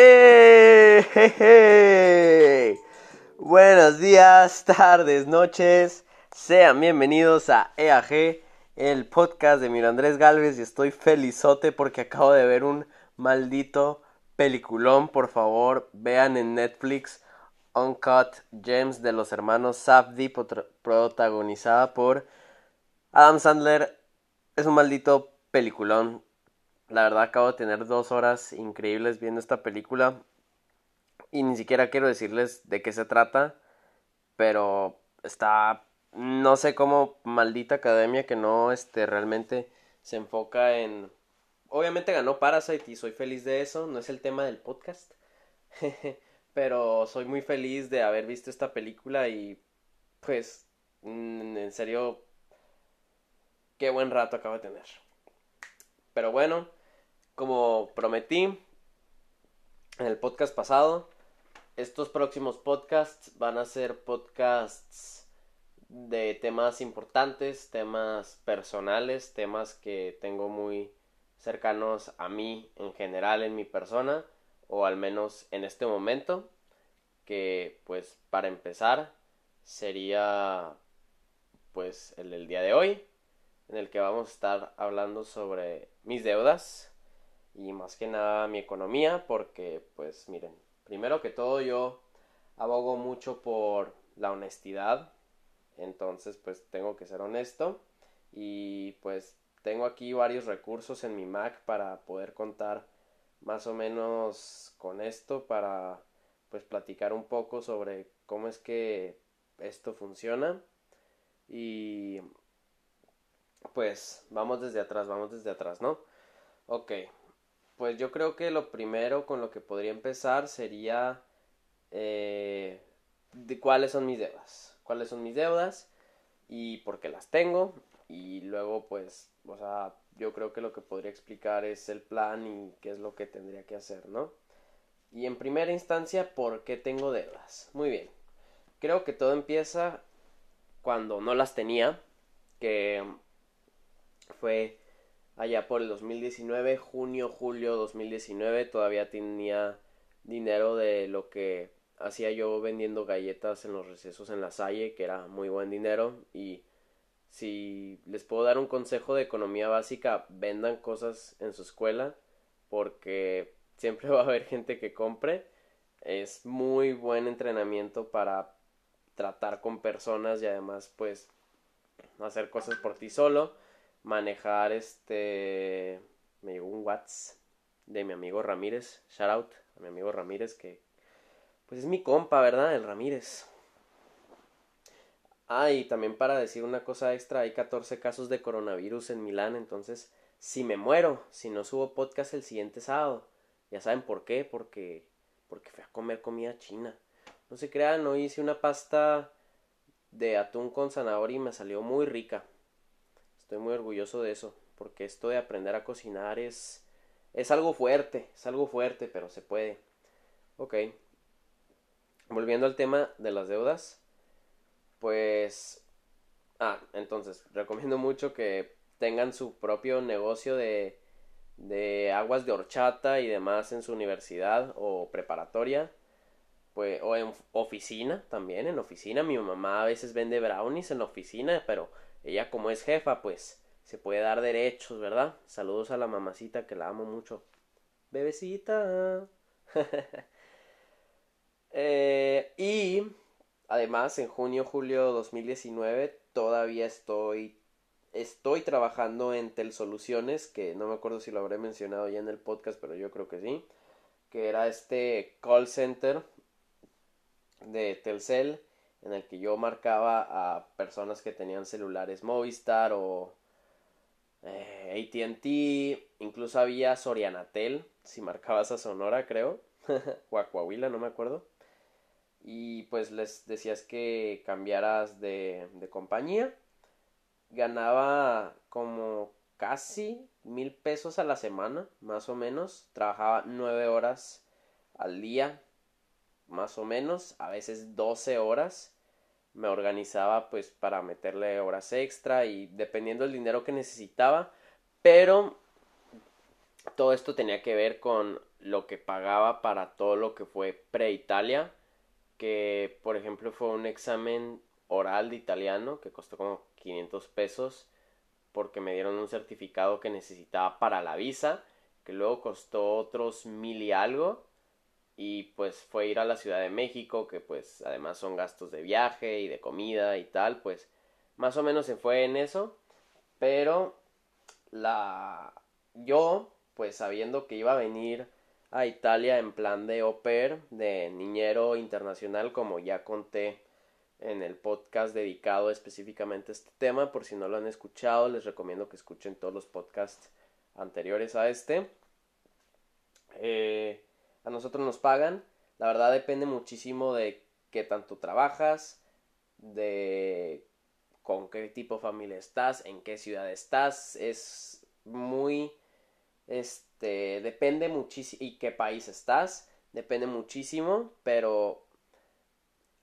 ¡Eh! Buenos días, tardes, noches. Sean bienvenidos a EAG, el podcast de Miro Andrés Galvez. Y estoy felizote porque acabo de ver un maldito peliculón. Por favor, vean en Netflix Uncut Gems de los hermanos Safdie, protagonizada por Adam Sandler. Es un maldito peliculón. La verdad acabo de tener dos horas increíbles viendo esta película y ni siquiera quiero decirles de qué se trata, pero está, no sé cómo maldita academia que no este, realmente se enfoca en... Obviamente ganó Parasite y soy feliz de eso, no es el tema del podcast, pero soy muy feliz de haber visto esta película y pues mm, en serio, qué buen rato acabo de tener. Pero bueno, como prometí en el podcast pasado, estos próximos podcasts van a ser podcasts de temas importantes, temas personales, temas que tengo muy cercanos a mí en general en mi persona o al menos en este momento que pues para empezar sería pues el del día de hoy en el que vamos a estar hablando sobre mis deudas y más que nada mi economía porque pues miren, primero que todo yo abogo mucho por la honestidad, entonces pues tengo que ser honesto y pues tengo aquí varios recursos en mi Mac para poder contar más o menos con esto para pues platicar un poco sobre cómo es que esto funciona y pues vamos desde atrás, vamos desde atrás, ¿no? Ok, pues yo creo que lo primero con lo que podría empezar sería eh, de cuáles son mis deudas. Cuáles son mis deudas y por qué las tengo. Y luego pues, o sea, yo creo que lo que podría explicar es el plan y qué es lo que tendría que hacer, ¿no? Y en primera instancia, ¿por qué tengo deudas? Muy bien. Creo que todo empieza cuando no las tenía, que fue allá por el 2019, junio, julio 2019, todavía tenía dinero de lo que hacía yo vendiendo galletas en los recesos en la Salle, que era muy buen dinero y si les puedo dar un consejo de economía básica, vendan cosas en su escuela porque siempre va a haber gente que compre. Es muy buen entrenamiento para tratar con personas y además pues hacer cosas por ti solo manejar este me llegó un WhatsApp de mi amigo Ramírez, shout out a mi amigo Ramírez que pues es mi compa, ¿verdad? El Ramírez. Ah, y también para decir una cosa extra, hay 14 casos de coronavirus en Milán, entonces si me muero, si no subo podcast el siguiente sábado, ya saben por qué, porque porque fui a comer comida china. No se crean, hoy hice una pasta de atún con zanahoria y me salió muy rica. Estoy muy orgulloso de eso, porque esto de aprender a cocinar es es algo fuerte, es algo fuerte, pero se puede. Ok. Volviendo al tema de las deudas, pues ah, entonces recomiendo mucho que tengan su propio negocio de de aguas de horchata y demás en su universidad o preparatoria pues o en oficina también en oficina mi mamá a veces vende brownies en la oficina pero ella como es jefa, pues se puede dar derechos, ¿verdad? Saludos a la mamacita que la amo mucho. Bebecita. eh, y además en junio, julio 2019 todavía estoy estoy trabajando en Tel Soluciones, que no me acuerdo si lo habré mencionado ya en el podcast, pero yo creo que sí, que era este call center de Telcel en el que yo marcaba a personas que tenían celulares Movistar o eh, ATT, incluso había Sorianatel, si marcabas a Sonora creo, o a Coahuila, no me acuerdo. Y pues les decías que cambiaras de, de compañía. Ganaba como casi mil pesos a la semana, más o menos. Trabajaba nueve horas al día, más o menos, a veces 12 horas. Me organizaba pues para meterle horas extra y dependiendo del dinero que necesitaba, pero todo esto tenía que ver con lo que pagaba para todo lo que fue pre-Italia, que por ejemplo fue un examen oral de italiano que costó como 500 pesos porque me dieron un certificado que necesitaba para la visa, que luego costó otros mil y algo, y pues fue ir a la Ciudad de México, que pues además son gastos de viaje y de comida y tal, pues más o menos se fue en eso, pero la yo pues sabiendo que iba a venir a Italia en plan de au pair, de niñero internacional, como ya conté en el podcast dedicado específicamente a este tema. Por si no lo han escuchado, les recomiendo que escuchen todos los podcasts anteriores a este. Eh, a nosotros nos pagan. La verdad depende muchísimo de qué tanto trabajas, de con qué tipo de familia estás, en qué ciudad estás. Es muy... Este, depende muchísimo y qué país estás. Depende muchísimo, pero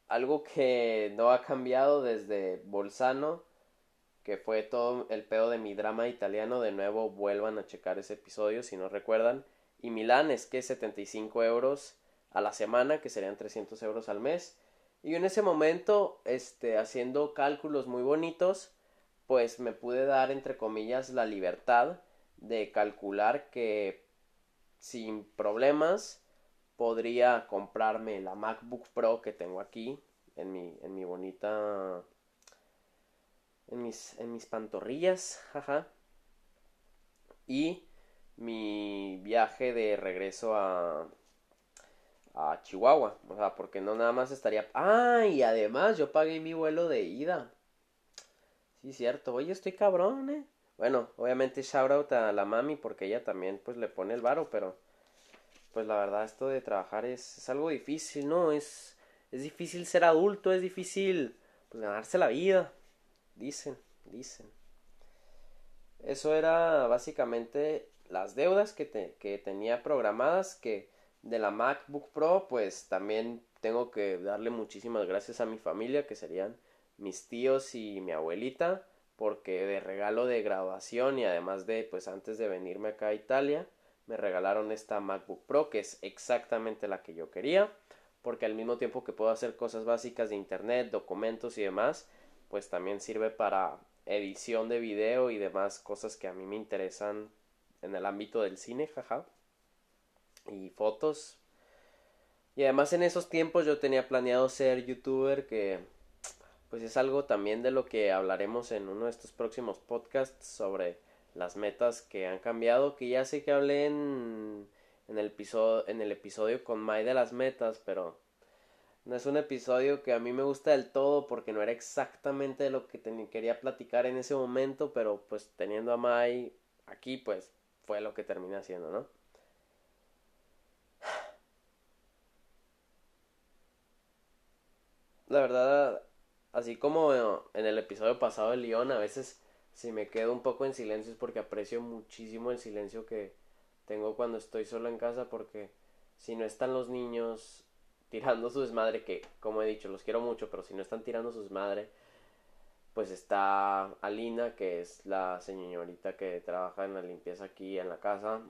algo que no ha cambiado desde Bolzano, que fue todo el pedo de mi drama italiano, de nuevo vuelvan a checar ese episodio si no recuerdan. Y Milán es que 75 euros a la semana, que serían 300 euros al mes. Y en ese momento, este, haciendo cálculos muy bonitos, pues me pude dar, entre comillas, la libertad de calcular que sin problemas podría comprarme la MacBook Pro que tengo aquí en mi, en mi bonita en mis, en mis pantorrillas, jaja. Y mi viaje de regreso a, a Chihuahua. O sea, porque no nada más estaría... Ah, y además yo pagué mi vuelo de ida. Sí, cierto. Oye, estoy cabrón, eh. Bueno, obviamente shout out a la mami porque ella también pues le pone el varo, pero pues la verdad esto de trabajar es, algo difícil, ¿no? Es, es difícil ser adulto, es difícil pues, ganarse la vida, dicen, dicen. Eso era básicamente las deudas que, que tenía programadas, que de la MacBook Pro pues también tengo que darle muchísimas gracias a mi familia, que serían mis tíos y mi abuelita, porque de regalo de graduación y además de pues antes de venirme acá a Italia, me regalaron esta MacBook Pro que es exactamente la que yo quería porque al mismo tiempo que puedo hacer cosas básicas de internet, documentos y demás, pues también sirve para edición de video y demás cosas que a mí me interesan en el ámbito del cine, jaja. Y fotos. Y además en esos tiempos yo tenía planeado ser youtuber que pues es algo también de lo que hablaremos en uno de estos próximos podcasts sobre las metas que han cambiado, que ya sé que hablé en, en, el, episodio, en el episodio con Mai de las metas, pero no es un episodio que a mí me gusta del todo porque no era exactamente lo que quería platicar en ese momento, pero pues teniendo a Mai aquí, pues fue lo que terminé haciendo, ¿no? La verdad, así como en el episodio pasado de León, a veces si me quedo un poco en silencio es porque aprecio muchísimo el silencio que tengo cuando estoy solo en casa porque si no están los niños tirando su desmadre, que como he dicho, los quiero mucho, pero si no están tirando su desmadre, pues está Alina, que es la señorita que trabaja en la limpieza aquí en la casa,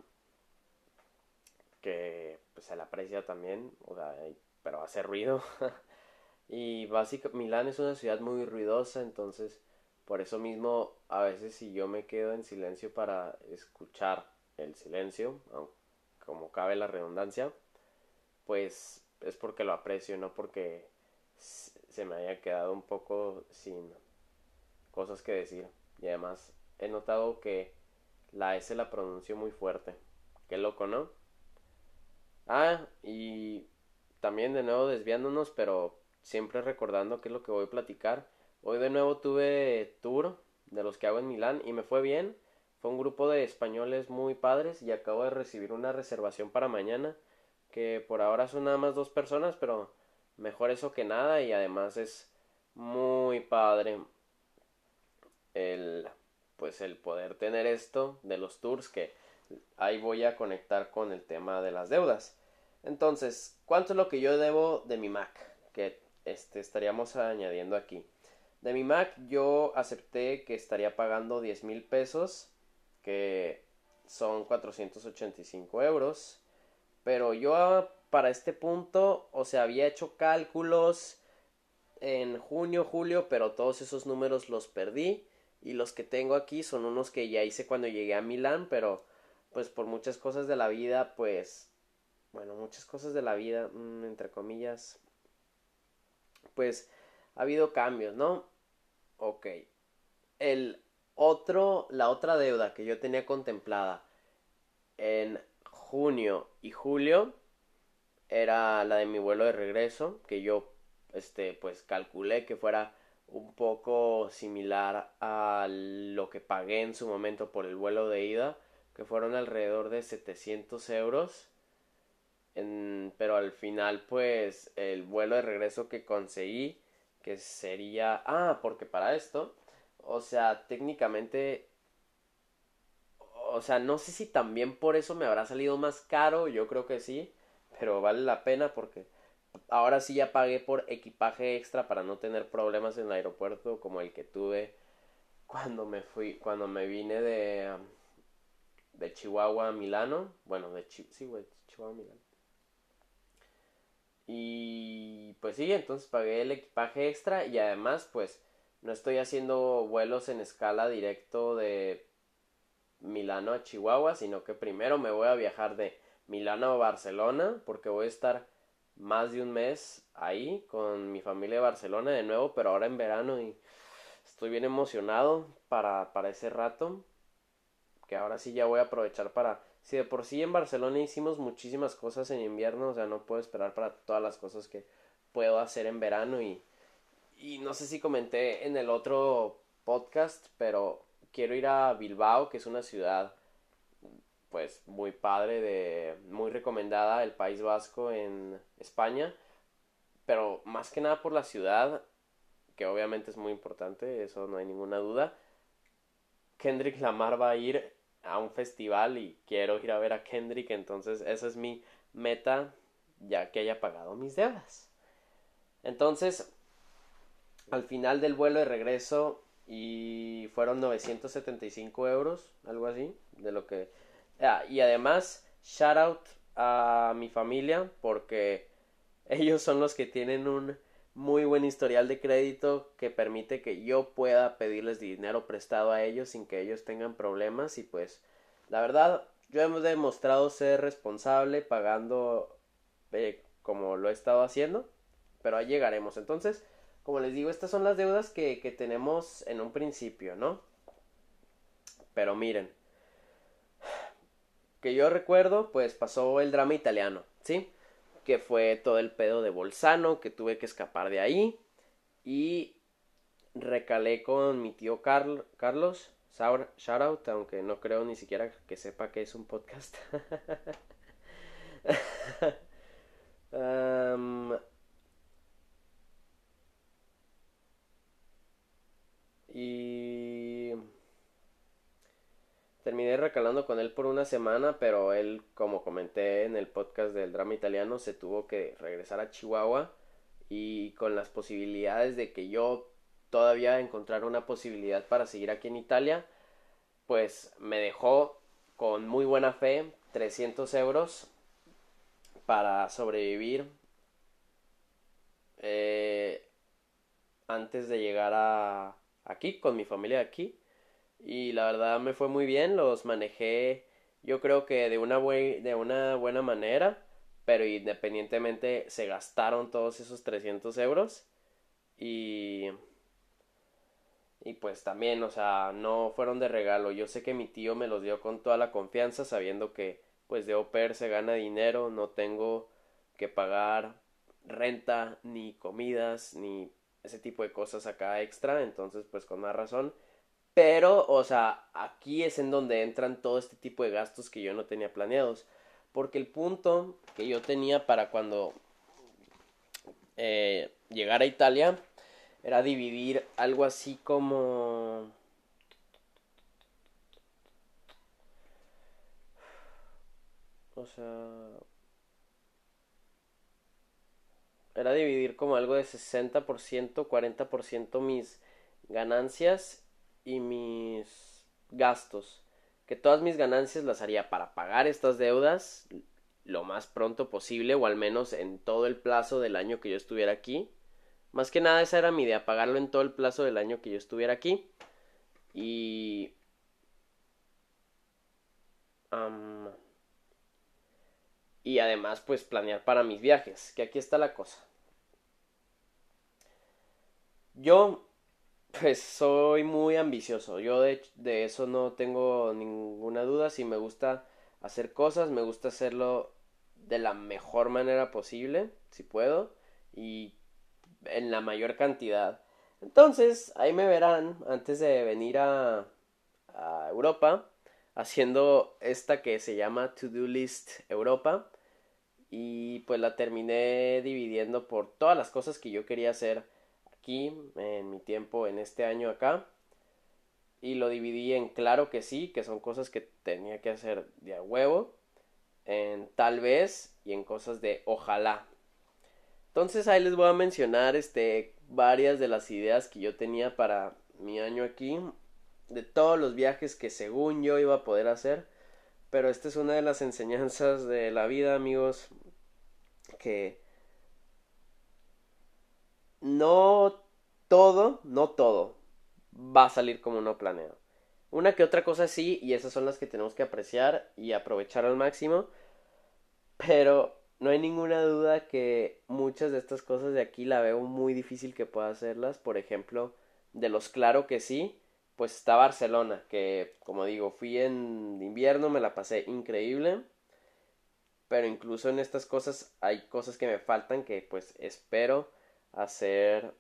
que pues se la aprecia también, o sea, pero hace ruido. y básicamente Milán es una ciudad muy ruidosa, entonces por eso mismo, a veces si yo me quedo en silencio para escuchar el silencio, como cabe la redundancia, pues es porque lo aprecio, no porque se me haya quedado un poco sin cosas que decir. Y además he notado que la S la pronuncio muy fuerte. Qué loco, ¿no? Ah, y también de nuevo desviándonos, pero siempre recordando qué es lo que voy a platicar. Hoy de nuevo tuve tour de los que hago en Milán y me fue bien. Fue un grupo de españoles muy padres y acabo de recibir una reservación para mañana que por ahora son nada más dos personas, pero mejor eso que nada y además es muy padre el pues el poder tener esto de los tours que ahí voy a conectar con el tema de las deudas. Entonces, ¿cuánto es lo que yo debo de mi Mac? Que este estaríamos añadiendo aquí. De mi Mac yo acepté que estaría pagando 10 mil pesos, que son 485 euros. pero yo para este punto, o sea, había hecho cálculos en junio, julio, pero todos esos números los perdí y los que tengo aquí son unos que ya hice cuando llegué a Milán, pero pues por muchas cosas de la vida, pues bueno, muchas cosas de la vida, mm, entre comillas, pues ha habido cambios, ¿no? Ok. El otro, la otra deuda que yo tenía contemplada en junio y julio era la de mi vuelo de regreso, que yo, este, pues calculé que fuera un poco similar a lo que pagué en su momento por el vuelo de ida, que fueron alrededor de 700 euros. pero al final, pues, el vuelo de regreso que conseguí, que sería... Ah, porque para esto, o sea, técnicamente... O sea, no sé si también por eso me habrá salido más caro, yo creo que sí, pero vale la pena porque ahora sí ya pagué por equipaje extra para no tener problemas en el aeropuerto como el que tuve cuando me fui, cuando me vine de, de Chihuahua a Milano. Bueno, de sí, güey, Chihuahua a Milano. Y pues sí, entonces pagué el equipaje extra y además pues no estoy haciendo vuelos en escala directo de Milano a Chihuahua, sino que primero me voy a viajar de Milano a Barcelona porque voy a estar más de un mes ahí con mi familia de Barcelona de nuevo, pero ahora en verano y estoy bien emocionado para, para ese rato, que ahora sí ya voy a aprovechar para... Si de por sí en Barcelona hicimos muchísimas cosas en invierno, o sea, no puedo esperar para todas las cosas que puedo hacer en verano y, y no sé si comenté en el otro podcast, pero quiero ir a Bilbao, que es una ciudad pues muy padre de muy recomendada el País Vasco en España pero más que nada por la ciudad que obviamente es muy importante eso no hay ninguna duda. Kendrick Lamar va a ir a un festival y quiero ir a ver a Kendrick entonces esa es mi meta ya que haya pagado mis deudas. Entonces al final del vuelo de regreso y fueron 975 euros algo así de lo que Ah, y además, shout out a mi familia porque ellos son los que tienen un muy buen historial de crédito que permite que yo pueda pedirles dinero prestado a ellos sin que ellos tengan problemas. Y pues la verdad yo he demostrado ser responsable pagando eh, como lo he estado haciendo pero ahí llegaremos. Entonces como les digo estas son las deudas que, que tenemos en un principio no pero miren que yo recuerdo, pues pasó el drama italiano, ¿sí? Que fue todo el pedo de Bolzano, que tuve que escapar de ahí. Y recalé con mi tío Carlos, shout out, aunque no creo ni siquiera que sepa que es un podcast. y Terminé recalando con él por una semana, pero él, como comenté en el podcast del drama italiano, se tuvo que regresar a Chihuahua y con las posibilidades de que yo todavía encontrara una posibilidad para seguir aquí en Italia, pues me dejó con muy buena fe 300 euros para sobrevivir eh, antes de llegar a aquí con mi familia aquí y la verdad me fue muy bien, los manejé yo creo que de una, de una buena manera, pero independientemente se gastaron todos esos 300 euros y y pues también, o sea, no fueron de regalo. Yo sé que mi tío me los dio con toda la confianza, sabiendo que pues de au se gana dinero, no tengo que pagar renta, ni comidas, ni ese tipo de cosas acá extra, entonces pues con más razón pero, o sea, aquí es en donde entran todo este tipo de gastos que yo no tenía planeados. Porque el punto que yo tenía para cuando eh, llegar a Italia era dividir algo así como... O sea... Era dividir como algo de 60%, 40% mis ganancias y mis gastos. Que todas mis ganancias las haría para pagar estas deudas lo más pronto posible o al menos en todo el plazo del año que yo estuviera aquí. Más que nada esa era mi idea, pagarlo en todo el plazo del año que yo estuviera aquí. Y... y además pues planear para mis viajes, que aquí está la cosa. Yo pues soy muy ambicioso, yo de, eso no tengo ninguna duda, si me gusta hacer cosas, me gusta hacerlo de la mejor manera posible, si puedo, y en la mayor cantidad. Entonces, ahí me verán antes de venir a, a Europa haciendo esta que se llama To Do List Europa. Y pues la terminé dividiendo por todas las cosas que yo quería hacer aquí en mi tiempo en este año acá y lo dividí en claro que sí, que son cosas que tenía que hacer de a huevo, en tal vez y en cosas de ojalá. Entonces ahí les voy a mencionar este varias de las ideas que yo tenía para mi año aquí, de todos los viajes que según yo iba a poder hacer, pero esta es una de las enseñanzas de la vida, amigos, que no todo, no todo va a salir como uno planea. Una que otra cosa sí, y esas son las que tenemos que apreciar y aprovechar al máximo, pero no hay ninguna duda que muchas de estas cosas de aquí la veo muy difícil que pueda hacerlas. Por ejemplo, de los claro que sí, pues está Barcelona, que como digo, fui en invierno, me la pasé increíble. Pero incluso en estas cosas hay cosas que me faltan que pues espero hacer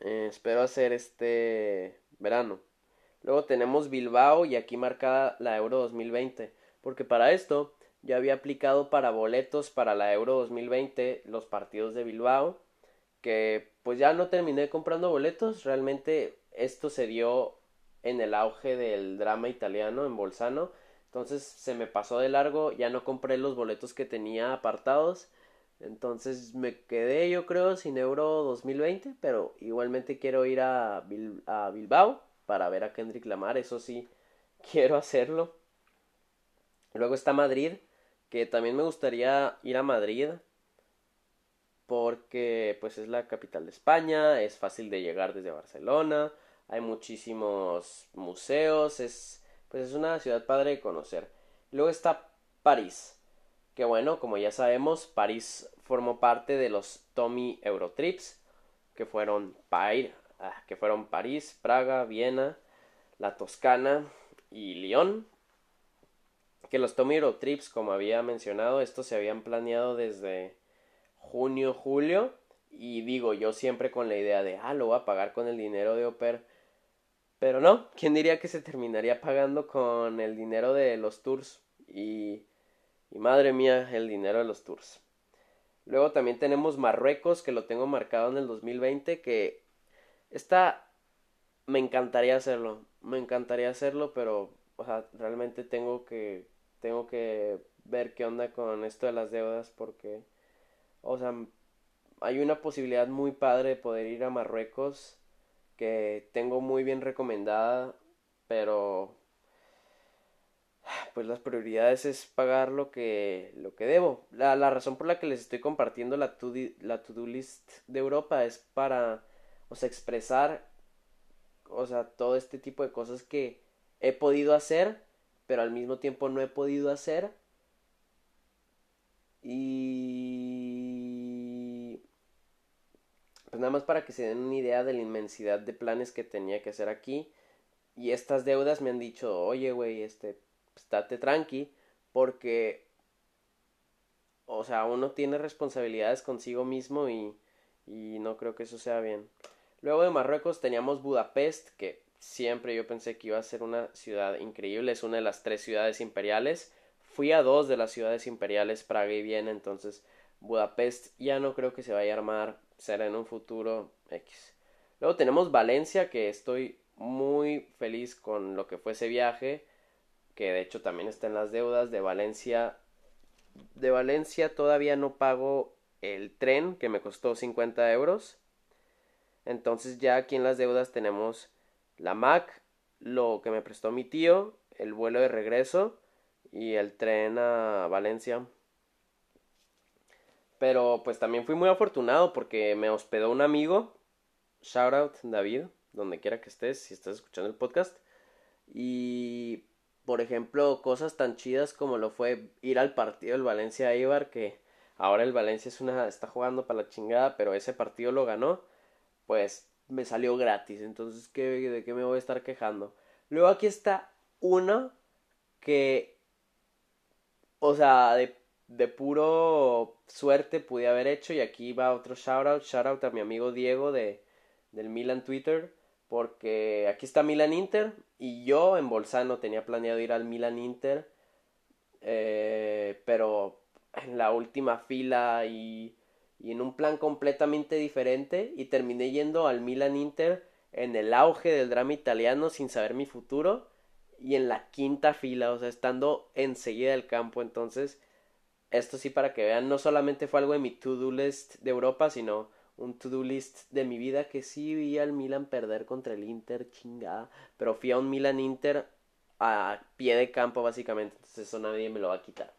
eh, espero hacer este verano. Luego tenemos Bilbao y aquí marcada la Euro 2020. Porque para esto ya había aplicado para boletos para la Euro 2020 los partidos de Bilbao. Que pues ya no terminé comprando boletos. Realmente esto se dio en el auge del drama italiano en Bolzano. Entonces se me pasó de largo. Ya no compré los boletos que tenía apartados. Entonces me quedé yo creo sin Euro 2020, pero igualmente quiero ir a, Bilbao para ver a Kendrick Lamar, eso sí, quiero hacerlo. Luego está Madrid, que también me gustaría ir a Madrid porque pues es la capital de España, es fácil de llegar desde Barcelona, hay muchísimos museos, es pues es una ciudad padre de conocer. Luego está París que bueno, como ya sabemos, París formó parte de los Tommy Eurotrips, que fueron, ah, que fueron París, Praga, Viena, la Toscana y Lyon. Que los Tommy Eurotrips, como había mencionado, estos se habían planeado desde junio, julio. Y digo, yo siempre con la idea de, ah, lo voy a pagar con el dinero de Oper. Pero no, ¿quién diría que se terminaría pagando con el dinero de los tours? Y y madre mía, el dinero de los tours. Luego también tenemos Marruecos, que lo tengo marcado en el 2020, que está... Me encantaría hacerlo, me encantaría hacerlo, pero, o sea, realmente tengo que, tengo que ver qué onda con esto de las deudas, porque, o sea, hay una posibilidad muy padre de poder ir a Marruecos, que tengo muy bien recomendada, pero pues las prioridades es pagar lo que, lo que debo. La, la razón por la que les estoy compartiendo la to, la to-do list de Europa es para, o sea, expresar, o sea, todo este tipo de cosas que he podido hacer, pero al mismo tiempo no he podido hacer. Y... Pues nada más para que se den una idea de la inmensidad de planes que tenía que hacer aquí. Y estas deudas me han dicho, oye, güey, este, estate tranqui, porque, o sea, uno tiene responsabilidades consigo mismo y, y no creo que eso sea bien. Luego de Marruecos teníamos Budapest, que siempre yo pensé que iba a ser una ciudad increíble, es una de las tres ciudades imperiales. Fui a dos de las ciudades imperiales, Praga y Viena, entonces Budapest ya no creo que se vaya a armar, será en un futuro X. Luego tenemos Valencia, que estoy muy feliz con lo que fue ese viaje que de hecho también está en las deudas de Valencia. De Valencia todavía no pago el tren que me costó 50 euros. Entonces ya aquí en las deudas tenemos la Mac, lo que me prestó mi tío, el vuelo de regreso y el tren a Valencia. Pero pues también fui muy afortunado porque me hospedó un amigo. Shout out David, donde quiera que estés, si estás escuchando el podcast. Y por ejemplo, cosas tan chidas como lo fue ir al partido del Valencia Ibar, que ahora el Valencia es una está jugando para la chingada, pero ese partido lo ganó, pues me salió gratis. Entonces, ¿qué, ¿de qué me voy a estar quejando? Luego aquí está uno que, o sea, de, de puro suerte pude haber hecho. Y aquí va otro shoutout. Shoutout a mi amigo Diego de, del Milan Twitter. Porque aquí está Milan Inter. Y yo en Bolzano tenía planeado ir al Milan Inter. Eh, pero en la última fila y, y en un plan completamente diferente. Y terminé yendo al Milan Inter en el auge del drama italiano sin saber mi futuro. Y en la quinta fila, o sea, estando enseguida del campo. Entonces, esto sí para que vean, no solamente fue algo de mi to-do list de Europa, sino un to-do list de mi vida que sí vi al Milan perder contra el Inter, chingada. Pero fui a un Milan Inter a pie de campo, básicamente. Entonces eso nadie me lo va a quitar.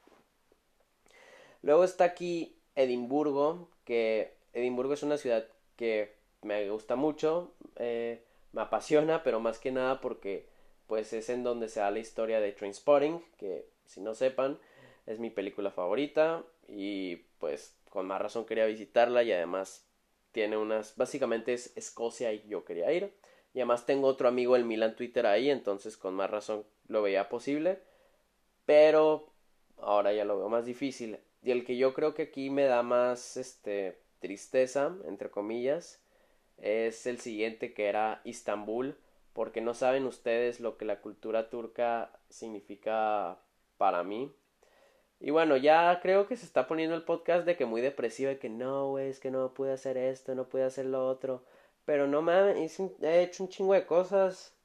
Luego está aquí Edimburgo, que Edimburgo es una ciudad que me gusta mucho, eh, me apasiona, pero más que nada porque pues es en donde se da la historia de Trainspotting, que si no sepan, es mi película favorita y pues con más razón quería visitarla y además tiene unas, básicamente es Escocia y yo quería ir. Y además tengo otro amigo el Milan Twitter ahí, entonces con más razón lo veía posible. Pero ahora ya lo veo más difícil. Y el que yo creo que aquí me da más este tristeza, entre comillas, es el siguiente que era Istambul, porque no saben ustedes lo que la cultura turca significa para mí. Y bueno, ya creo que se está poniendo el podcast de que muy depresivo, de que no, güey, es que no pude hacer esto, no pude hacer lo otro. Pero no mames, he hecho un chingo de cosas.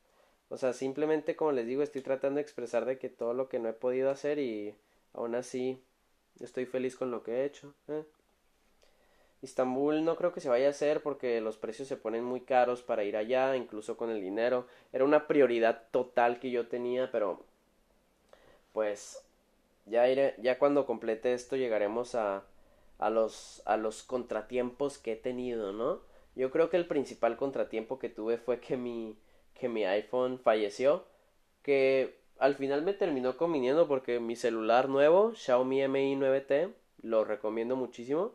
O sea, simplemente como les digo, estoy tratando de expresar de que todo lo que no he podido hacer y aún así estoy feliz con lo que he hecho. ¿eh? Istambul no creo que se vaya a hacer porque los precios se ponen muy caros para ir allá, incluso con el dinero. Era una prioridad total que yo tenía, pero pues ya, iré, ya cuando complete esto llegaremos a, a, los, a los contratiempos que he tenido, ¿no? Yo creo que el principal contratiempo que tuve fue que mi, que mi iPhone falleció, que al final me terminó conviniendo porque mi celular nuevo, Xiaomi Mi 9T, lo recomiendo muchísimo,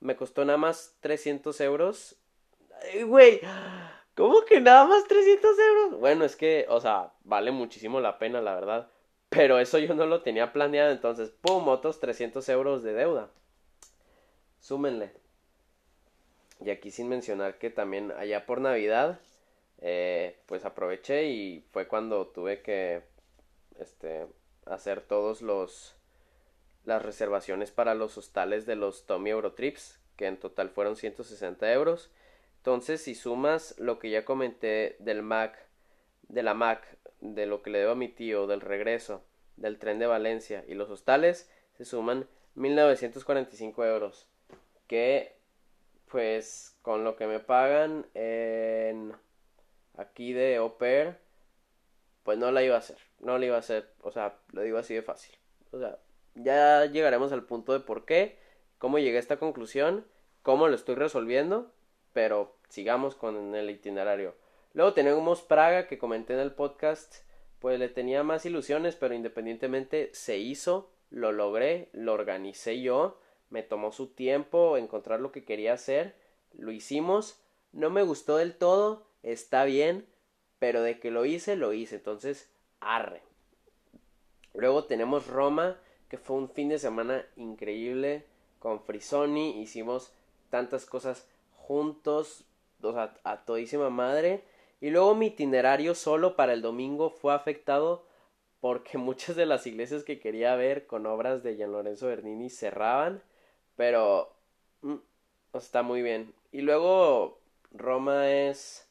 me costó nada más 300 euros. Güey, ¿cómo que nada más 300 euros? Bueno, es que, o sea, vale muchísimo la pena, la verdad. Pero eso yo no lo tenía planeado, entonces, ¡pum! Otros 300 euros de deuda. Súmenle. Y aquí sin mencionar que también allá por Navidad, eh, pues aproveché y fue cuando tuve que este, hacer todos los las reservaciones para los hostales de los Tommy Eurotrips, que en total fueron 160 euros. Entonces, si sumas lo que ya comenté del Mac, de la Mac de lo que le debo a mi tío, del regreso, del tren de Valencia y los hostales, se suman 1945 euros. Que, pues, con lo que me pagan en aquí de au pues no la iba a hacer. No la iba a hacer. O sea, lo digo así de fácil. O sea, ya llegaremos al punto de por qué, cómo llegué a esta conclusión, cómo lo estoy resolviendo, pero sigamos con el itinerario. Luego tenemos Praga, que comenté en el podcast, pues le tenía más ilusiones, pero independientemente se hizo, lo logré, lo organicé yo, me tomó su tiempo encontrar lo que quería hacer, lo hicimos, no me gustó del todo, está bien, pero de que lo hice, lo hice, entonces, arre. Luego tenemos Roma, que fue un fin de semana increíble con Frisoni, hicimos tantas cosas juntos, o sea, a todísima madre. Y luego mi itinerario solo para el domingo fue afectado porque muchas de las iglesias que quería ver con obras de Gian Lorenzo Bernini cerraban, pero mm, está muy bien. Y luego Roma es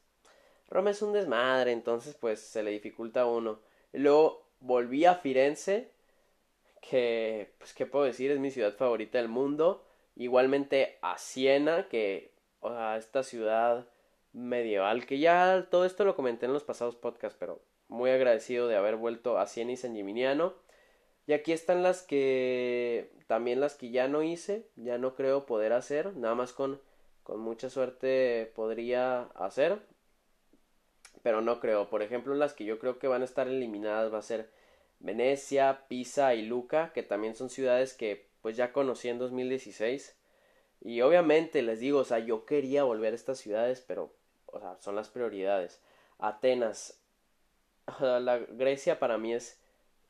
Roma es un desmadre, entonces pues se le dificulta a uno. Y luego volví a Firenze, que pues qué puedo decir, es mi ciudad favorita del mundo. Igualmente a Siena, que o sea, esta ciudad medieval, que ya todo esto lo comenté en los pasados podcasts, pero muy agradecido de haber vuelto a Siena y San Gimignano. Y aquí están las que también las que ya no hice, ya no creo poder hacer, nada más con, con mucha suerte podría hacer, pero no creo. Por ejemplo, las que yo creo que van a estar eliminadas va a ser Venecia, Pisa y Luca, que también son ciudades que pues ya conocí en 2016. Y obviamente les digo, o sea, yo quería volver a estas ciudades, pero o sea, son las prioridades. Atenas, la Grecia para mí es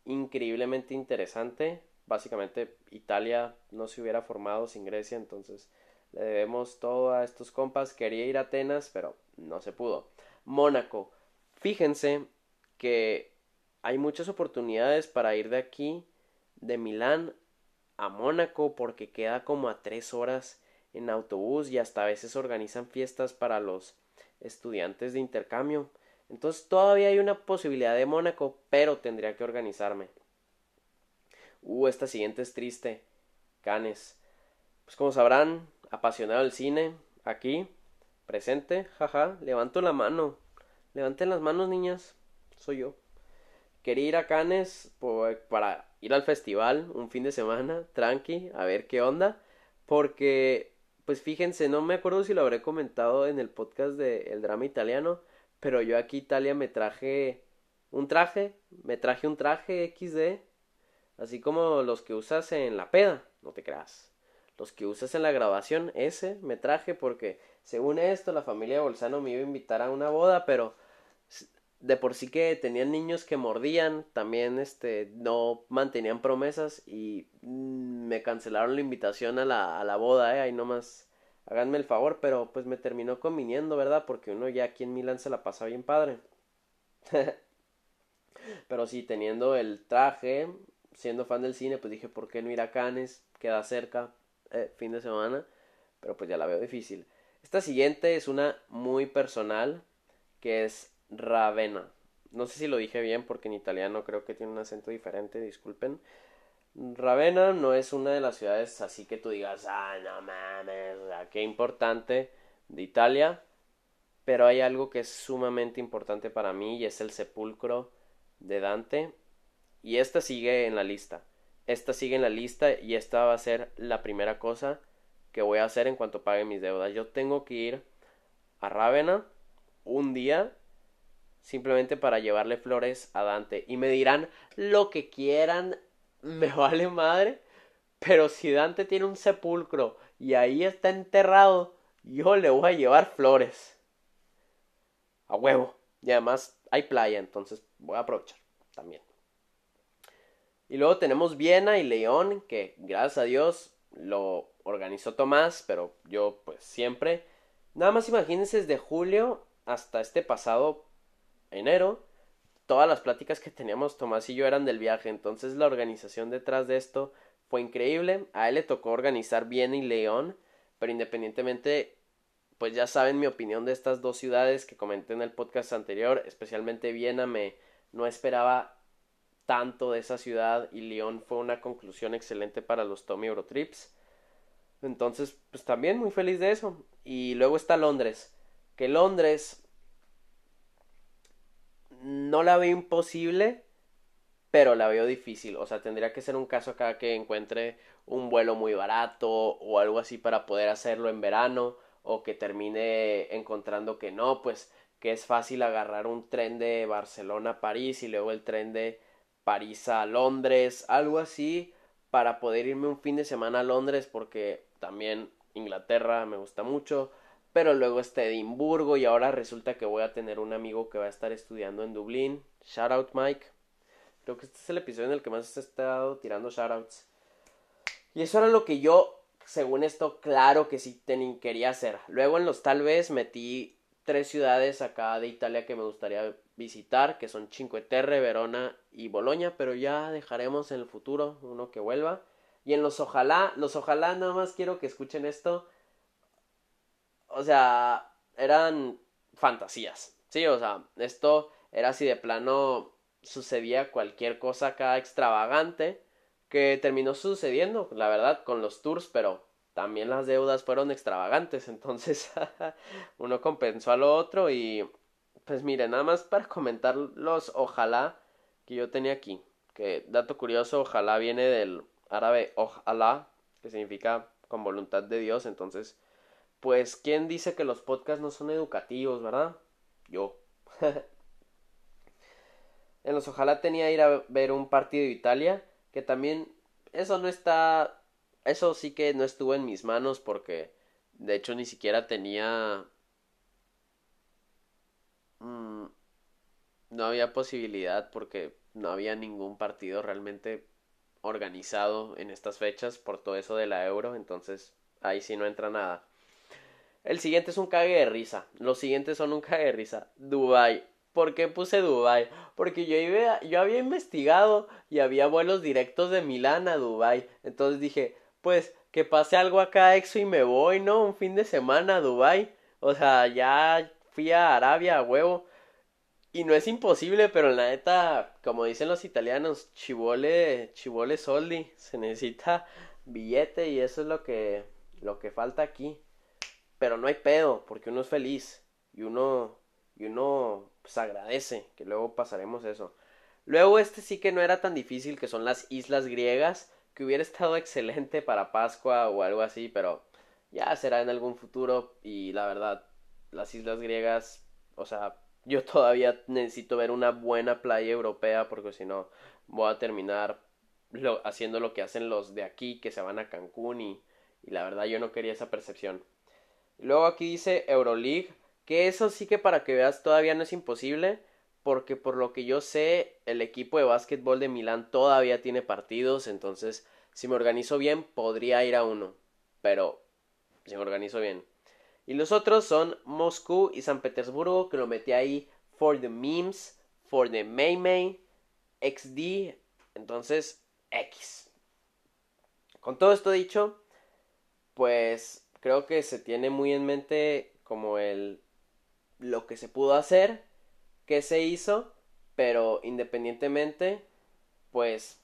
increíblemente interesante. Básicamente Italia no se hubiera formado sin Grecia, entonces le debemos todo a estos compas. Quería ir a Atenas, pero no se pudo. Mónaco. Fíjense que hay muchas oportunidades para ir de aquí, de Milán a Mónaco, porque queda como a tres horas en autobús y hasta a veces organizan fiestas para los estudiantes de intercambio. Entonces todavía hay una posibilidad de Mónaco, pero tendría que organizarme. Uh, esta siguiente es triste. Canes. Pues como sabrán, apasionado del cine, aquí, presente, jaja, levanto la mano. Levanten las manos, niñas. Soy yo. Quería ir a Canes para ir al festival un fin de semana, tranqui, a ver qué onda. Porque, pues fíjense, no me acuerdo si lo habré comentado en el podcast de El Drama Italiano, pero yo aquí Italia me traje un traje, me traje un traje XD, así como los que usas en la peda, no te creas. Los que usas en la grabación, ese me traje porque según esto la familia Bolzano me iba a invitar a una boda, pero de por sí que tenían niños que mordían, también este no mantenían promesas y mm, me cancelaron la invitación a la, a la boda, eh, ahí nomás háganme el favor, pero pues me terminó conviniendo, ¿verdad? Porque uno ya aquí en Milán se la pasa bien padre. pero sí, teniendo el traje, siendo fan del cine, pues dije, ¿por qué no ir a Cannes? Queda cerca, eh, fin de semana, pero pues ya la veo difícil. Esta siguiente es una muy personal, que es Ravenna. No sé si lo dije bien porque en italiano creo que tiene un acento diferente, disculpen. Ravenna no es una de las ciudades así que tú digas, ah, no mames, qué importante de Italia, pero hay algo que es sumamente importante para mí y es el sepulcro de Dante. Y esta sigue en la lista. Esta sigue en la lista y esta va a ser la primera cosa que voy a hacer en cuanto pague mis deudas. Yo tengo que ir a Ravenna un día simplemente para llevarle flores a Dante. Y me dirán lo que quieran, me vale madre. Pero si Dante tiene un sepulcro y ahí está enterrado, yo le voy a llevar flores. A huevo. Y además hay playa, entonces voy a aprovechar también. Y luego tenemos Viena y León, que gracias a Dios lo organizó Tomás, pero yo pues siempre. Nada más imagínense desde julio hasta este pasado enero, todas las pláticas que teníamos Tomás y yo eran del viaje, entonces la organización detrás de esto fue increíble. A él le tocó organizar Viena y León, pero independientemente, pues ya saben mi opinión de estas dos ciudades que comenté en el podcast anterior, especialmente Viena me no esperaba tanto de esa ciudad y León fue una conclusión excelente para los Tommy Eurotrips. Entonces, pues también muy feliz de eso. Y luego está Londres, que Londres no la veo imposible, pero la veo difícil. O sea, tendría que ser un caso acá que encuentre un vuelo muy barato o algo así para poder hacerlo en verano o que termine encontrando que no, pues que es fácil agarrar un tren de Barcelona a París y luego el tren de París a Londres, algo así para poder irme un fin de semana a Londres porque también Inglaterra me gusta mucho pero luego está Edimburgo y ahora resulta que voy a tener un amigo que va a estar estudiando en Dublín. Shout out Mike. Creo que este es el episodio en el que más he estado tirando shoutouts. Y eso era lo que yo, según esto, claro que sí quería hacer. Luego en los tal vez metí tres ciudades acá de Italia que me gustaría visitar, que son Cinque Terre, Verona y Bolonia, pero ya dejaremos en el futuro uno que vuelva. Y en los ojalá, los ojalá nada más quiero que escuchen esto o sea, eran fantasías, ¿sí? O sea, esto era si de plano sucedía cualquier cosa acá extravagante que terminó sucediendo, la verdad, con los tours, pero también las deudas fueron extravagantes, entonces uno compensó a lo otro y pues mire, nada más para comentar los ojalá que yo tenía aquí. que dato curioso, ojalá viene del árabe ojalá, que significa con voluntad de Dios, entonces, pues, ¿quién dice que los podcasts no son educativos, verdad? Yo. en los ojalá tenía ir a ver un partido de Italia, que también eso no está, eso sí que no estuvo en mis manos porque de hecho ni siquiera tenía mm, no había posibilidad porque no había ningún partido realmente organizado en estas fechas por todo eso de la euro, entonces ahí sí no entra nada. El siguiente es un cague de risa. Los siguientes son un cague de risa. Dubai. ¿Por qué puse Dubai? Porque yo, iba, yo había investigado y había vuelos directos de Milán a Dubai. Entonces dije, pues que pase algo acá exo y me voy, ¿no? Un fin de semana a Dubai. O sea, ya fui a Arabia a huevo. Y no es imposible, pero la neta, como dicen los italianos, chivole, chivole soldi, se necesita billete y eso es lo que, lo que falta aquí. Pero no hay pedo, porque uno es feliz y uno, y uno pues agradece, que luego pasaremos eso. Luego este sí que no era tan difícil, que son las islas griegas, que hubiera estado excelente para Pascua o algo así, pero ya será en algún futuro y la verdad, las islas griegas, o sea, yo todavía necesito ver una buena playa europea porque si no voy a terminar haciendo lo que hacen los de aquí que se van a Cancún y, y la verdad yo no quería esa percepción. Luego aquí dice Euroleague, que eso sí que para que veas todavía no es imposible, porque por lo que yo sé, el equipo de básquetbol de Milán todavía tiene partidos, entonces si me organizo bien podría ir a uno, pero si me organizo bien. Y los otros son Moscú y San Petersburgo, que lo metí ahí for the memes, for the May XD, entonces X. Con todo esto dicho, pues creo que se tiene muy en mente como el lo que se pudo hacer, que se hizo, pero independientemente, pues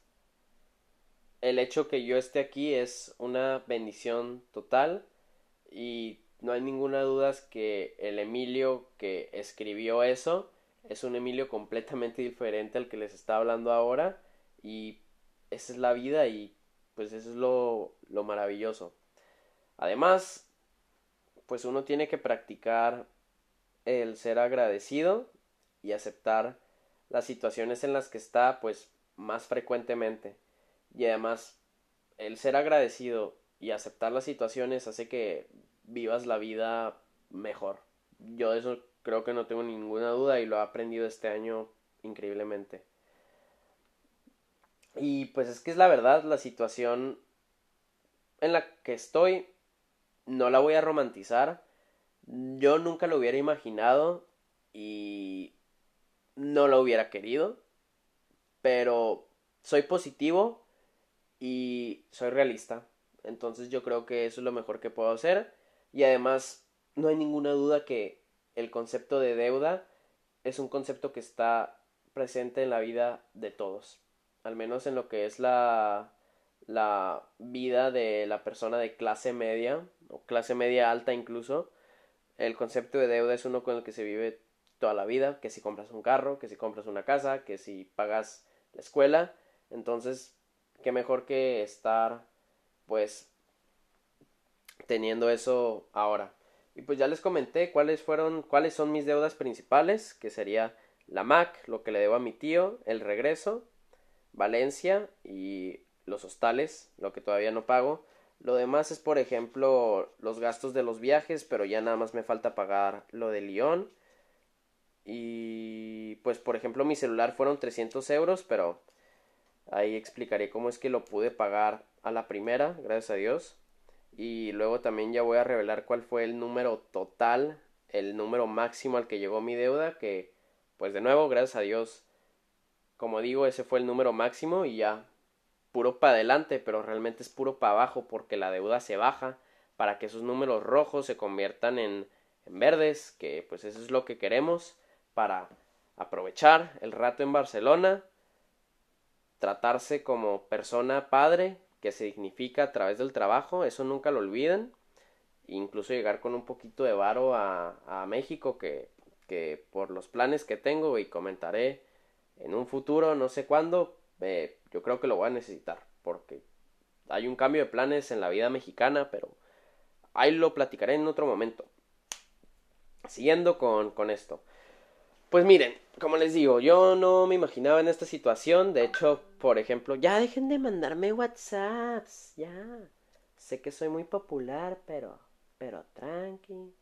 el hecho que yo esté aquí es una bendición total y no hay ninguna duda que el Emilio que escribió eso es un Emilio completamente diferente al que les está hablando ahora y esa es la vida y pues eso es lo, lo maravilloso. Además, pues uno tiene que practicar el ser agradecido y aceptar las situaciones en las que está pues más frecuentemente y además el ser agradecido y aceptar las situaciones hace que vivas la vida mejor. Yo de eso creo que no tengo ninguna duda y lo he aprendido este año increíblemente. Y pues es que es la verdad, la situación en la que estoy no la voy a romantizar. Yo nunca lo hubiera imaginado y no lo hubiera querido. Pero soy positivo y soy realista. Entonces yo creo que eso es lo mejor que puedo hacer. Y además, no hay ninguna duda que el concepto de deuda es un concepto que está presente en la vida de todos. Al menos en lo que es la, la vida de la persona de clase media o clase media alta incluso. El concepto de deuda es uno con el que se vive toda la vida, que si compras un carro, que si compras una casa, que si pagas la escuela. Entonces, qué mejor que estar pues teniendo eso ahora. Y pues ya les comenté cuáles fueron, cuáles son mis deudas principales, que sería la Mac, lo que le debo a mi tío, el regreso, Valencia y los hostales, lo que todavía no pago. Lo demás es, por ejemplo, los gastos de los viajes, pero ya nada más me falta pagar lo de Lyon. Y pues, por ejemplo, mi celular fueron 300 euros, pero ahí explicaré cómo es que lo pude pagar a la primera, gracias a Dios y luego también ya voy a revelar cuál fue el número total, el número máximo al que llegó mi deuda, que pues de nuevo, gracias a Dios, como digo, ese fue el número máximo y ya puro para adelante, pero realmente es puro para abajo porque la deuda se baja para que esos números rojos se conviertan en, en verdes, que pues eso es lo que queremos para aprovechar el rato en Barcelona, tratarse como persona padre, que significa a través del trabajo, eso nunca lo olviden. Incluso llegar con un poquito de varo a, a México, que, que por los planes que tengo y comentaré en un futuro, no sé cuándo, yo creo que lo voy a necesitar porque hay un cambio de planes en la vida mexicana, pero ahí lo platicaré en otro momento. Siguiendo con, con esto. Pues miren, como les digo, yo no me imaginaba en esta situación. De hecho, por ejemplo, ya dejen de mandarme WhatsApps. Ya. Sé que soy muy popular, pero. Pero tranqui.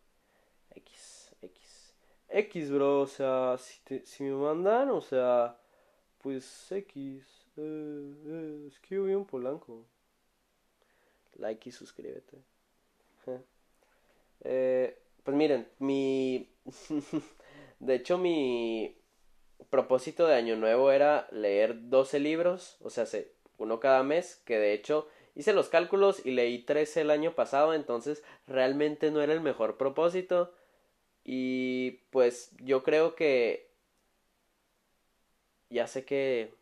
X, X. X, bro. O sea, si, si me mandan, o sea. Pues X. Es que yo un Polanco. Like y suscríbete. eh, pues miren, mi... de hecho, mi propósito de año nuevo era leer 12 libros, o sea, uno cada mes, que de hecho hice los cálculos y leí 13 el año pasado, entonces realmente no era el mejor propósito. Y pues yo creo que... Ya sé que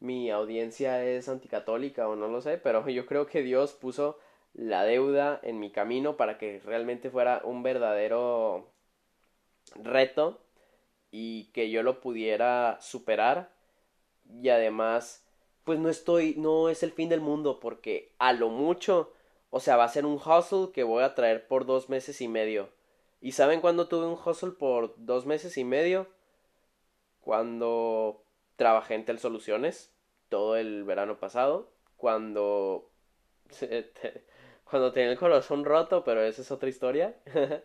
mi audiencia es anticatólica o no lo sé, pero yo creo que Dios puso la deuda en mi camino para que realmente fuera un verdadero reto y que yo lo pudiera superar. Y además pues no estoy no es el fin del mundo porque a lo mucho o sea va a ser un hustle que voy a traer por dos meses y medio. Y saben cuándo tuve un hustle por dos meses y medio cuando trabajé en Tel Soluciones todo el verano pasado cuando cuando tenía el corazón roto, pero esa es otra historia.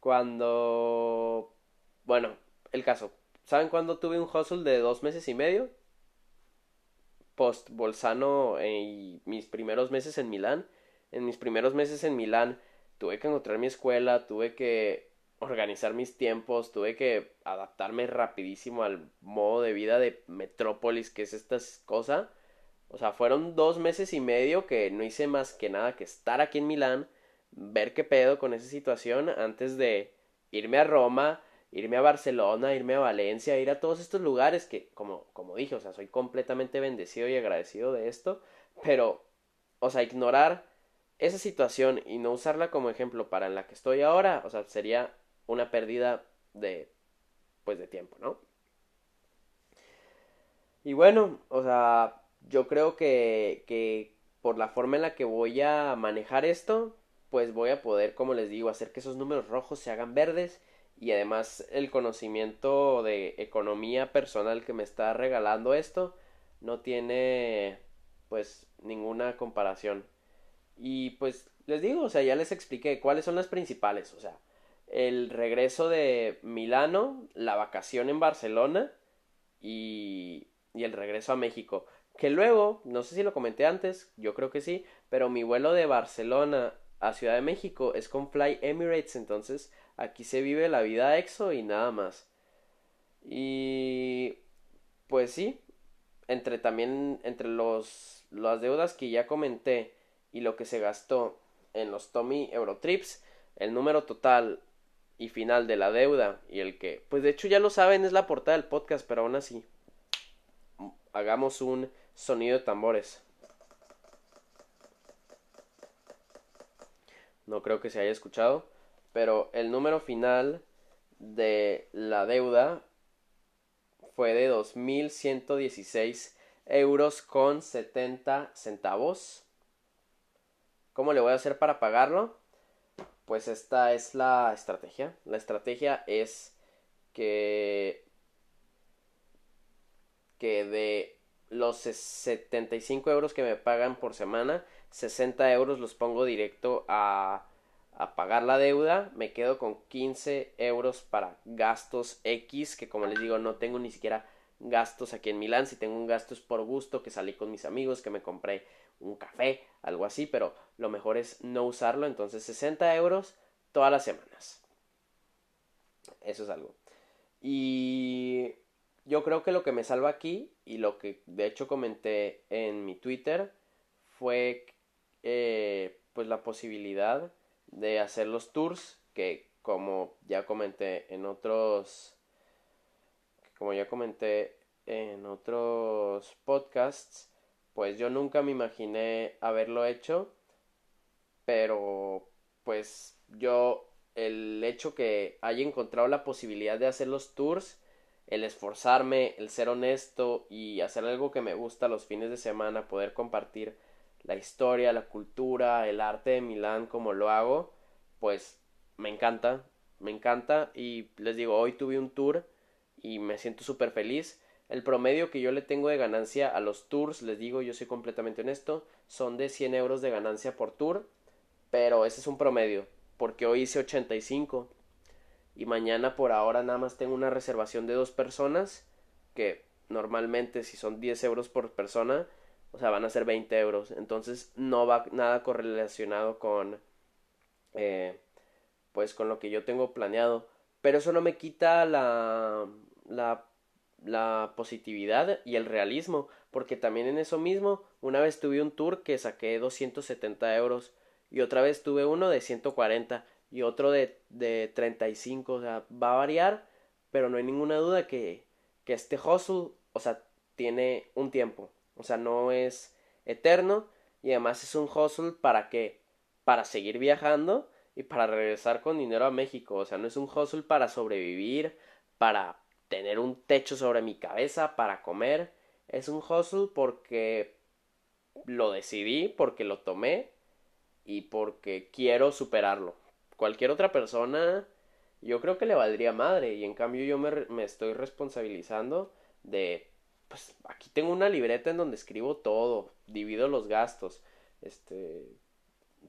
cuando... Bueno, el caso. ¿Saben cuándo tuve un hustle de dos meses y medio? Post Bolzano y mis primeros meses en Milán. En mis primeros meses en Milán tuve que encontrar mi escuela, tuve que organizar mis tiempos, tuve que adaptarme rapidísimo al modo de vida de Metrópolis, que es esta cosa. O sea, fueron dos meses y medio que no hice más que nada que estar aquí en Milán, ver qué pedo con esa situación antes de irme a Roma, irme a Barcelona, irme a Valencia, ir a todos estos lugares que, como, como dije, o sea, soy completamente bendecido y agradecido de esto, pero, o sea, ignorar esa situación y no usarla como ejemplo para en la que estoy ahora, o sea, sería una pérdida de, pues, de tiempo, ¿no? Y bueno, o sea, yo creo que, que por la forma en la que voy a manejar esto, pues voy a poder, como les digo, hacer que esos números rojos se hagan verdes y además el conocimiento de economía personal que me está regalando esto no tiene pues ninguna comparación. Y pues les digo, o sea, ya les expliqué cuáles son las principales, o sea, el regreso de Milano, la vacación en Barcelona y, y el regreso a México. Que luego, no sé si lo comenté antes, yo creo que sí, pero mi vuelo de Barcelona a Ciudad de México es con Fly Emirates, entonces aquí se vive la vida exo y nada más. Y pues sí, entre también entre los las deudas que ya comenté y lo que se gastó en los Tommy Eurotrips, el número total y final de la deuda y el que, pues de hecho ya lo saben, es la portada del podcast, pero aún así hagamos un sonido de tambores. No creo que se haya escuchado, pero el número final de la deuda fue de 2.116 euros con 70 centavos. ¿Cómo le voy a hacer para pagarlo? Pues esta es la estrategia. La estrategia es que que de los 75 euros que me pagan por semana, 60 euros los pongo directo a, a pagar la deuda, me quedo con 15 euros para gastos X, que como les digo no tengo ni siquiera gastos aquí en Milán, si tengo un gasto es por gusto, que salí con mis amigos, que me compré un café, algo así, pero lo mejor es no usarlo, entonces 60 euros todas las semanas. Eso es algo. Y yo creo que lo que me salva aquí y lo que de hecho comenté en mi Twitter fue eh, pues la posibilidad de hacer los tours que como ya comenté en otros como ya comenté en otros podcasts pues yo nunca me imaginé haberlo hecho pero pues yo el hecho que haya encontrado la posibilidad de hacer los tours el esforzarme, el ser honesto y hacer algo que me gusta los fines de semana, poder compartir la historia, la cultura, el arte de Milán como lo hago, pues me encanta, me encanta y les digo, hoy tuve un tour y me siento súper feliz. El promedio que yo le tengo de ganancia a los tours, les digo, yo soy completamente honesto, son de 100 euros de ganancia por tour, pero ese es un promedio, porque hoy hice 85 y mañana por ahora nada más tengo una reservación de dos personas que normalmente si son 10 euros por persona o sea van a ser 20 euros. Entonces no va nada correlacionado con eh, pues con lo que yo tengo planeado. Pero eso no me quita la la la positividad y el realismo porque también en eso mismo una vez tuve un tour que saqué 270 euros y otra vez tuve uno de 140 y otro de, de 35, o sea, va a variar, pero no hay ninguna duda que, que este hustle, o sea, tiene un tiempo, o sea, no es eterno y además es un hustle para que, para seguir viajando y para regresar con dinero a México, o sea, no es un hustle para sobrevivir, para tener un techo sobre mi cabeza, para comer, es un hustle porque lo decidí, porque lo tomé y porque quiero superarlo cualquier otra persona yo creo que le valdría madre y en cambio yo me, me estoy responsabilizando de pues aquí tengo una libreta en donde escribo todo, divido los gastos, este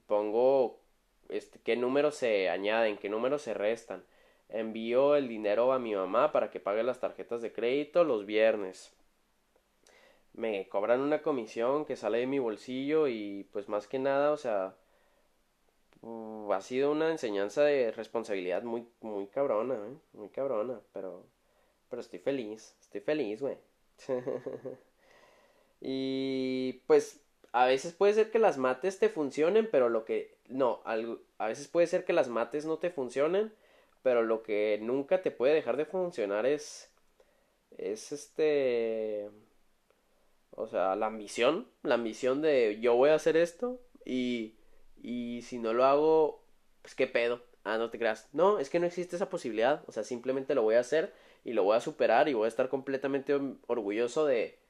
pongo este qué números se añaden, qué números se restan. Envío el dinero a mi mamá para que pague las tarjetas de crédito los viernes. Me cobran una comisión que sale de mi bolsillo y pues más que nada, o sea, Uh, ha sido una enseñanza de responsabilidad muy, muy cabrona, ¿eh? Muy cabrona, pero, pero estoy feliz, estoy feliz, güey. y pues a veces puede ser que las mates te funcionen, pero lo que, no, a veces puede ser que las mates no te funcionen, pero lo que nunca te puede dejar de funcionar es, es este, o sea, la ambición, la ambición de yo voy a hacer esto y y si no lo hago, pues qué pedo. Ah, no te creas. No, es que no existe esa posibilidad. O sea, simplemente lo voy a hacer y lo voy a superar y voy a estar completamente orgulloso de,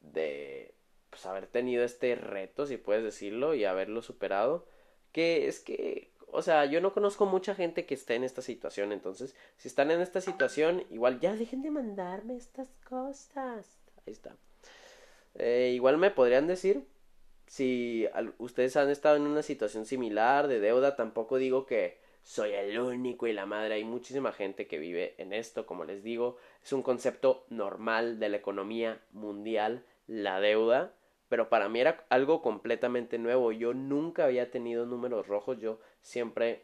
de, pues haber tenido este reto, si puedes decirlo, y haberlo superado. Que es que, o sea, yo no conozco mucha gente que esté en esta situación. Entonces, si están en esta situación, igual ya dejen de mandarme estas cosas. Ahí está. Eh, igual me podrían decir si ustedes han estado en una situación similar de deuda, tampoco digo que soy el único y la madre. Hay muchísima gente que vive en esto, como les digo. Es un concepto normal de la economía mundial, la deuda. Pero para mí era algo completamente nuevo. Yo nunca había tenido números rojos. Yo siempre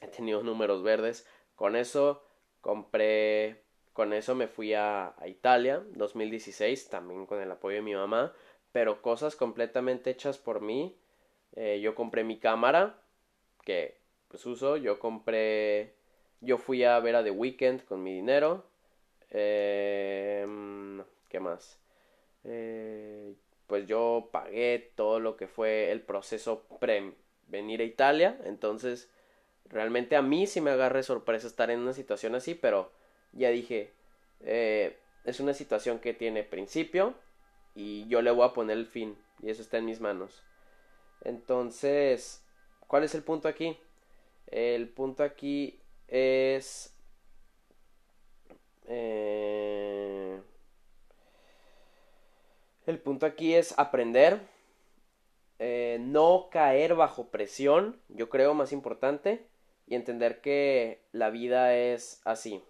he tenido números verdes. Con eso compré. Con eso me fui a, a Italia, 2016, también con el apoyo de mi mamá pero cosas completamente hechas por mí. Eh, yo compré mi cámara, que pues uso, yo compré, yo fui a ver a The Weeknd con mi dinero. Em, ¿Qué más? Eh, pues yo pagué todo lo que fue el proceso pre venir a Italia, entonces realmente a mí sí me agarre sorpresa estar en una situación así, pero ya dije, eh, es una situación que tiene principio, y yo le voy a poner el fin y eso está en mis manos. Entonces, ¿cuál es el punto aquí? El punto aquí es... Eh, el punto aquí es aprender, eh, no caer bajo presión, yo creo más importante, y entender que la vida es así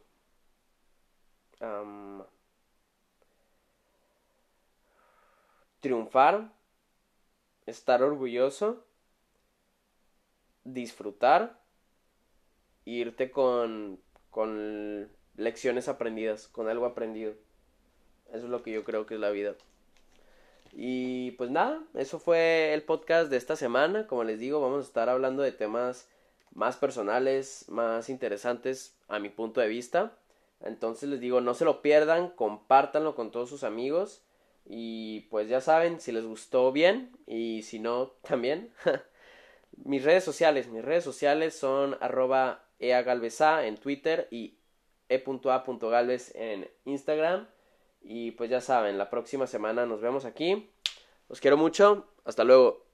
triunfar, estar orgulloso, disfrutar, irte con, con lecciones aprendidas, con algo aprendido. Eso es lo que yo creo que es la vida. Y pues nada, eso fue el podcast de esta semana. Como les digo, vamos a estar hablando de temas más personales, más interesantes a mi punto de vista. Entonces les digo, no se lo pierdan, compártanlo con todos sus amigos. Y pues ya saben, si les gustó bien y si no, también. mis redes sociales, mis redes sociales son arroba eagalvesa en Twitter y e.a.galvez en Instagram. Y pues ya saben, la próxima semana nos vemos aquí. Los quiero mucho. Hasta luego.